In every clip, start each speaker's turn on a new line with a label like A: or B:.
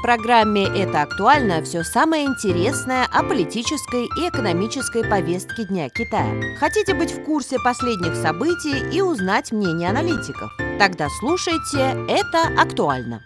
A: В программе «Это актуально» все самое интересное о политической и экономической повестке Дня Китая. Хотите быть в курсе последних событий и узнать мнение аналитиков? Тогда слушайте «Это актуально».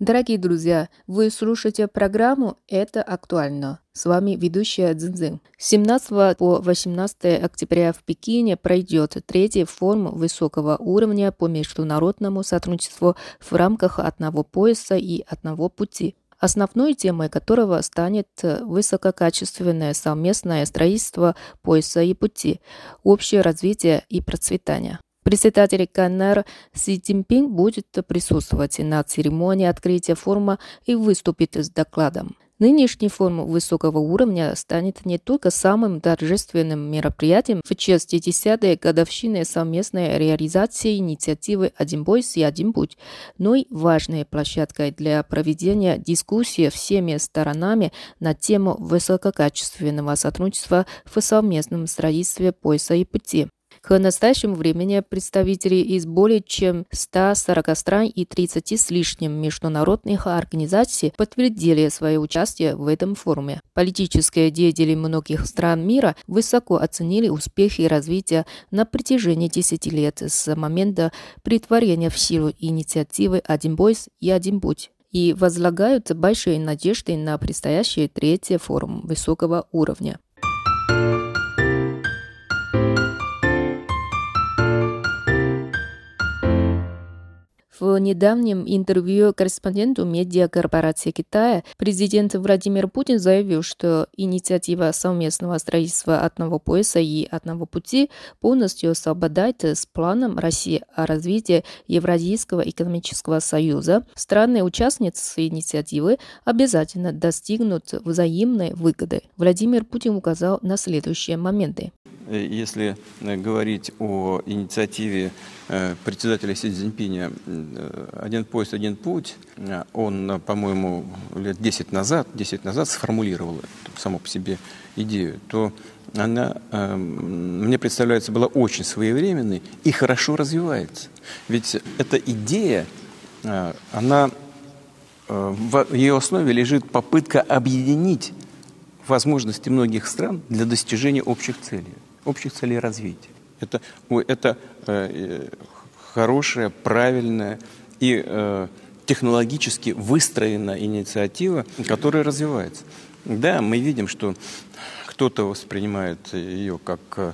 B: Дорогие друзья, вы слушаете программу «Это актуально». С вами ведущая Цзиньцзин. С 17 по 18 октября в Пекине пройдет третий форум высокого уровня по международному сотрудничеству в рамках одного пояса и одного пути основной темой которого станет высококачественное совместное строительство пояса и пути, общее развитие и процветание. Председатель КНР Си Цзиньпин будет присутствовать на церемонии открытия форума и выступит с докладом. Нынешний форум высокого уровня станет не только самым торжественным мероприятием в честь 10-й годовщины совместной реализации инициативы «Один бойс и один путь», но и важной площадкой для проведения дискуссии всеми сторонами на тему высококачественного сотрудничества в совместном строительстве пояса и пути. К настоящему времени представители из более чем 140 стран и 30 с лишним международных организаций подтвердили свое участие в этом форуме. Политические деятели многих стран мира высоко оценили успехи и развитие на протяжении 10 лет с момента притворения в силу инициативы «Один бойс и один путь» и возлагают большие надежды на предстоящий третий форум высокого уровня. В недавнем интервью корреспонденту медиакорпорации Китая президент Владимир Путин заявил, что инициатива совместного строительства одного пояса и одного пути полностью совпадает с планом России о развитии Евразийского экономического союза. Страны-участницы инициативы обязательно достигнут взаимной выгоды. Владимир Путин указал на следующие моменты.
C: Если говорить о инициативе Э, председателя Си Цзиньпиня «Один поезд, один путь», он, по-моему, лет 10 назад, 10 назад сформулировал саму по себе идею, то она, э, мне представляется, была очень своевременной и хорошо развивается. Ведь эта идея, э, она, в ее основе лежит попытка объединить возможности многих стран для достижения общих целей, общих целей развития. Это, это э, хорошая, правильная и э, технологически выстроенная инициатива, которая развивается. Да, мы видим, что кто-то воспринимает ее как, э,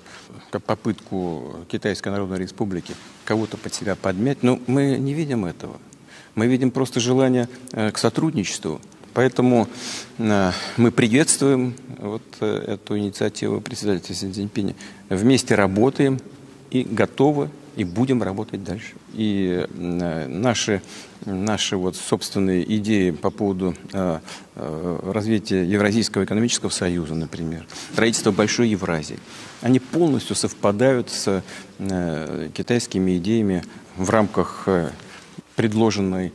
C: как попытку Китайской Народной Республики кого-то под себя подмять, но мы не видим этого. Мы видим просто желание э, к сотрудничеству, Поэтому э, мы приветствуем вот э, эту инициативу председателя Си Цзиньпиня. Вместе работаем и готовы и будем работать дальше. И э, наши, наши вот собственные идеи по поводу развития Евразийского экономического союза, например, строительства Большой Евразии, они полностью совпадают с китайскими идеями в рамках предложенной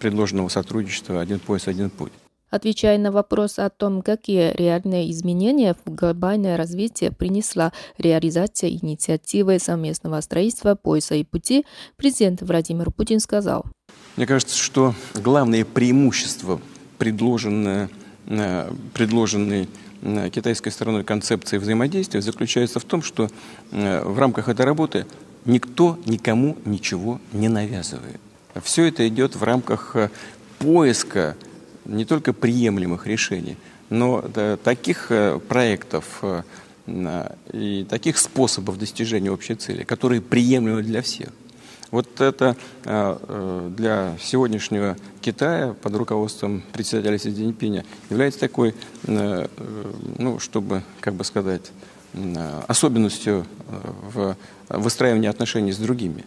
C: предложенного сотрудничества «Один пояс, один путь».
B: Отвечая на вопрос о том, какие реальные изменения в глобальное развитие принесла реализация инициативы совместного строительства пояса и пути, президент Владимир Путин сказал.
C: Мне кажется, что главное преимущество, предложенное, э, предложенной э, китайской стороной концепции взаимодействия, заключается в том, что в рамках этой работы никто никому ничего не навязывает. Все это идет в рамках э, поиска не только приемлемых решений, но таких э, проектов э, и таких способов достижения общей цели, которые приемлемы для всех. Вот это для сегодняшнего Китая под руководством председателя Си Цзиньпиня является такой, ну, чтобы, как бы сказать, особенностью в выстраивании отношений с другими.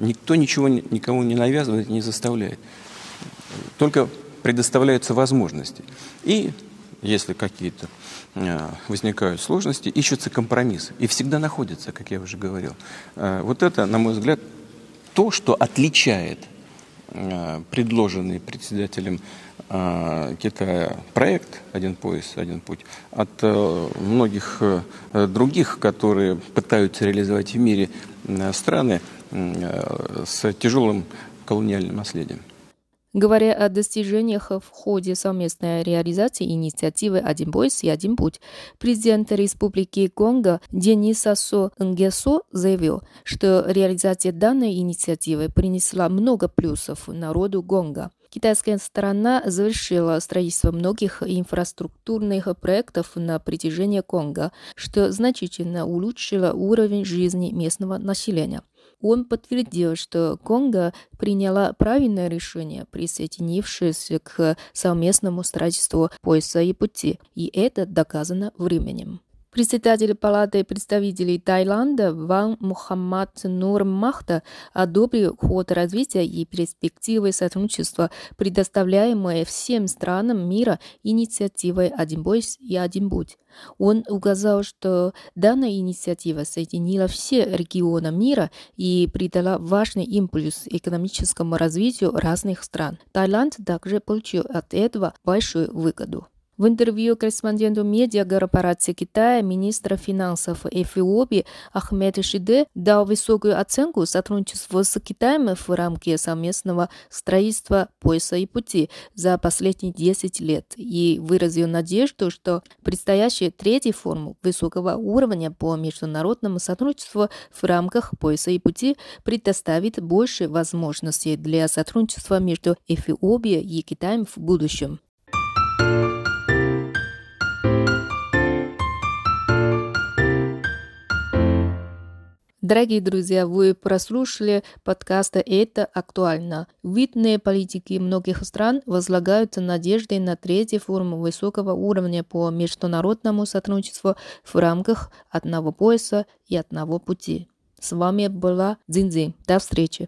C: Никто ничего никому не навязывает, не заставляет. Только предоставляются возможности. И если какие-то а, возникают сложности, ищутся компромиссы. И всегда находятся, как я уже говорил. А, вот это, на мой взгляд, то, что отличает а, предложенный председателем Китая проект «Один пояс, один путь» от многих э, других, которые пытаются реализовать в мире страны, Э, с тяжелым колониальным наследием.
B: Говоря о достижениях в ходе совместной реализации инициативы «Один пояс и один путь», президент Республики Конго Денис Асо Нгесо заявил, что реализация данной инициативы принесла много плюсов народу Конго. Китайская сторона завершила строительство многих инфраструктурных проектов на протяжении Конго, что значительно улучшило уровень жизни местного населения. Он подтвердил, что Конго приняла правильное решение, присоединившись к совместному строительству пояса и пути, и это доказано временем. Председатель Палаты представителей Таиланда Ван Мухаммад Нур Махта одобрил ход развития и перспективы сотрудничества, предоставляемые всем странам мира инициативой «Один бойс и один путь». Он указал, что данная инициатива соединила все регионы мира и придала важный импульс экономическому развитию разных стран. Таиланд также получил от этого большую выгоду. В интервью корреспонденту медиакорпорации Китая министр финансов Эфиопии Ахмед Шиде дал высокую оценку сотрудничеству с Китаем в рамке совместного строительства пояса и пути за последние 10 лет и выразил надежду, что предстоящий третий форум высокого уровня по международному сотрудничеству в рамках пояса и пути предоставит больше возможностей для сотрудничества между Эфиопией и Китаем в будущем. Дорогие друзья, вы прослушали подкаста «Это актуально». Видные политики многих стран возлагают надежды на третий форум высокого уровня по международному сотрудничеству в рамках одного пояса и одного пути. С вами была Дзинзи. До встречи.